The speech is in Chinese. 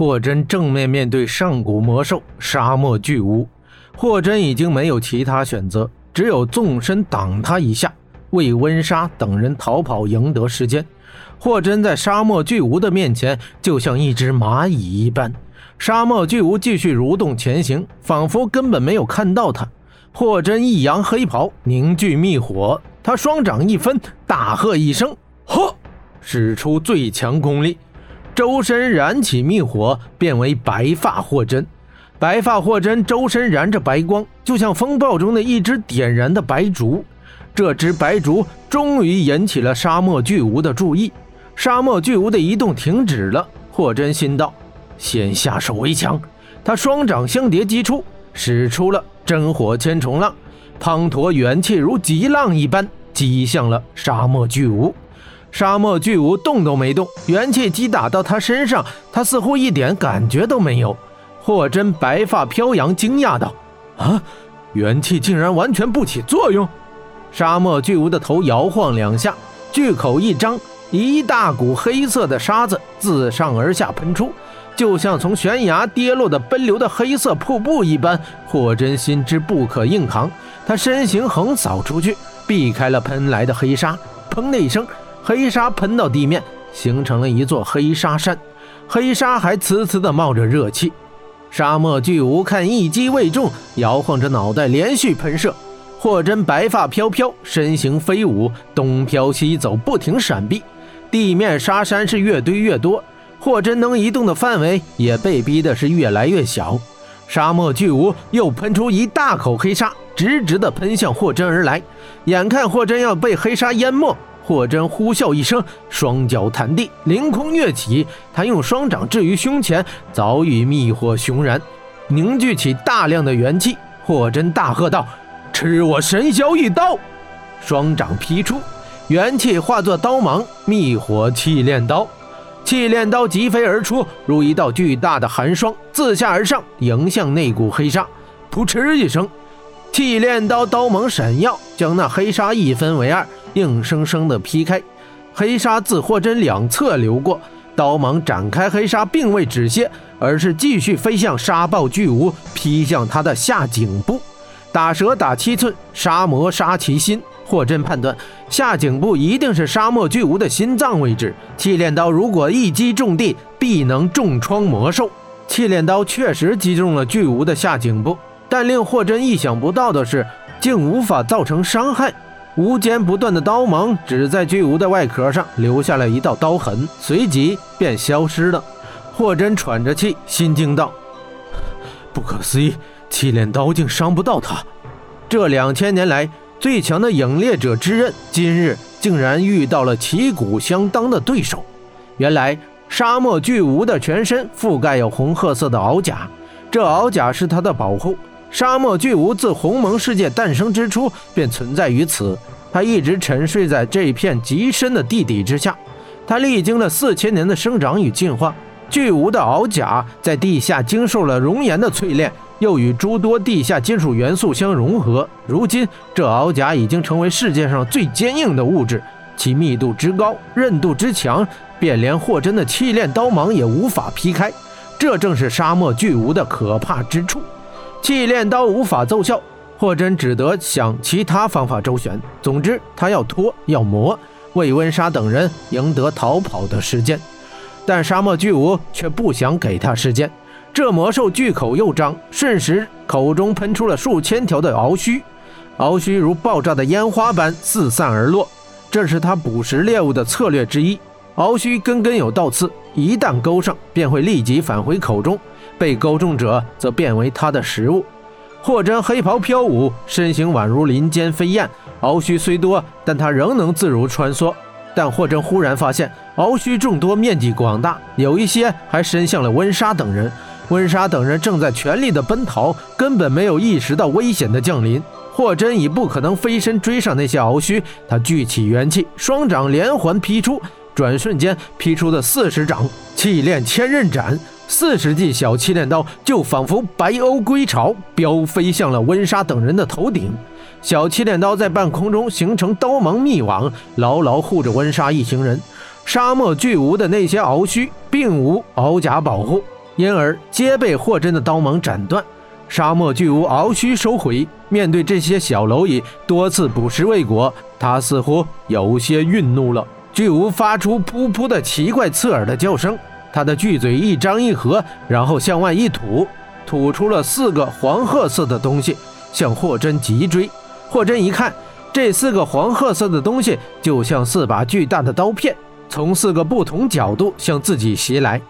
霍真正面面对上古魔兽沙漠巨无，霍真已经没有其他选择，只有纵身挡他一下，为温莎等人逃跑赢得时间。霍真在沙漠巨无的面前就像一只蚂蚁一般，沙漠巨无继续蠕动前行，仿佛根本没有看到他。霍真一扬黑袍，凝聚密火，他双掌一分，大喝一声：“呵！”使出最强功力，周身燃起密火，变为白发霍真。白发霍真周身燃着白光，就像风暴中的一只点燃的白烛。这只白烛终于引起了沙漠巨无的注意。沙漠巨无的移动停止了。霍真心道：“先下手为强。”他双掌相叠击出，使出了真火千重浪，滂沱元气如急浪一般击向了沙漠巨无。沙漠巨无动都没动，元气击打到他身上，他似乎一点感觉都没有。霍真白发飘扬，惊讶道：“啊，元气竟然完全不起作用！”沙漠巨无的头摇晃两下，巨口一张，一大股黑色的沙子自上而下喷出，就像从悬崖跌落的奔流的黑色瀑布一般。霍真心知不可硬扛，他身形横扫出去，避开了喷来的黑沙。砰的一声。黑沙喷到地面，形成了一座黑沙山，黑沙还呲呲地冒着热气。沙漠巨无看一击未中，摇晃着脑袋连续喷射。霍真白发飘飘，身形飞舞，东飘西走，不停闪避。地面沙山是越堆越多，霍真能移动的范围也被逼的是越来越小。沙漠巨无又喷出一大口黑沙，直直地喷向霍真而来。眼看霍真要被黑沙淹没。霍真呼啸一声，双脚弹地，凌空跃起。他用双掌置于胸前，早已密火熊燃，凝聚起大量的元气。霍真大喝道：“吃我神霄一刀！”双掌劈出，元气化作刀芒，密火气炼刀。气炼刀疾飞而出，如一道巨大的寒霜，自下而上迎向那股黑沙。噗嗤一声，气炼刀刀芒闪耀，将那黑沙一分为二。硬生生的劈开，黑沙自霍真两侧流过，刀芒展开，黑沙并未止歇，而是继续飞向沙暴巨无，劈向他的下颈部。打蛇打七寸，杀魔杀其心。霍真判断，下颈部一定是沙漠巨无的心脏位置。气炼刀如果一击中地，必能重创魔兽。气炼刀确实击中了巨无的下颈部，但令霍真意想不到的是，竟无法造成伤害。无间不断的刀芒只在巨无的外壳上留下了一道刀痕，随即便消失了。霍真喘着气，心惊道：“不可思议，气炼刀竟伤不到他！这两千年来最强的影猎者之刃，今日竟然遇到了旗鼓相当的对手。原来沙漠巨无的全身覆盖有红褐色的鳌甲，这鳌甲是他的保护。”沙漠巨无自鸿蒙世界诞生之初便存在于此，它一直沉睡在这片极深的地底之下。它历经了四千年的生长与进化，巨无的鳌甲在地下经受了熔岩的淬炼，又与诸多地下金属元素相融合。如今，这鳌甲已经成为世界上最坚硬的物质，其密度之高，韧度之强，便连霍真的气炼刀芒也无法劈开。这正是沙漠巨无的可怕之处。气炼刀无法奏效，霍真只得想其他方法周旋。总之，他要拖，要磨，为温莎等人赢得逃跑的时间。但沙漠巨无却不想给他时间。这魔兽巨口又张，瞬时口中喷出了数千条的鳌须，鳌须如爆炸的烟花般四散而落。这是他捕食猎物的策略之一。鳌须根根有倒刺，一旦勾上，便会立即返回口中。被勾中者则变为他的食物。霍真黑袍飘舞，身形宛如林间飞燕。鳌须虽多，但他仍能自如穿梭。但霍真忽然发现，鳌须众多，面积广大，有一些还伸向了温莎等人。温莎等人正在全力的奔逃，根本没有意识到危险的降临。霍真已不可能飞身追上那些鳌须，他聚起元气，双掌连环劈出，转瞬间劈出的四十掌，气炼千仞斩。四十记小气炼刀就仿佛白鸥归巢，飙飞向了温莎等人的头顶。小气炼刀在半空中形成刀芒密网，牢牢护着温莎一行人。沙漠巨无的那些鳌须并无鳌甲保护，因而皆被霍真的刀芒斩断。沙漠巨无鳌须收回，面对这些小蝼蚁多次捕食未果，他似乎有些愠怒了。巨无发出噗噗的奇怪刺耳的叫声，他的巨嘴一张一合，然后向外一吐，吐出了四个黄褐色的东西，向霍真急追。霍真一看，这四个黄褐色的东西就像四把巨大的刀片，从四个不同角度向自己袭来。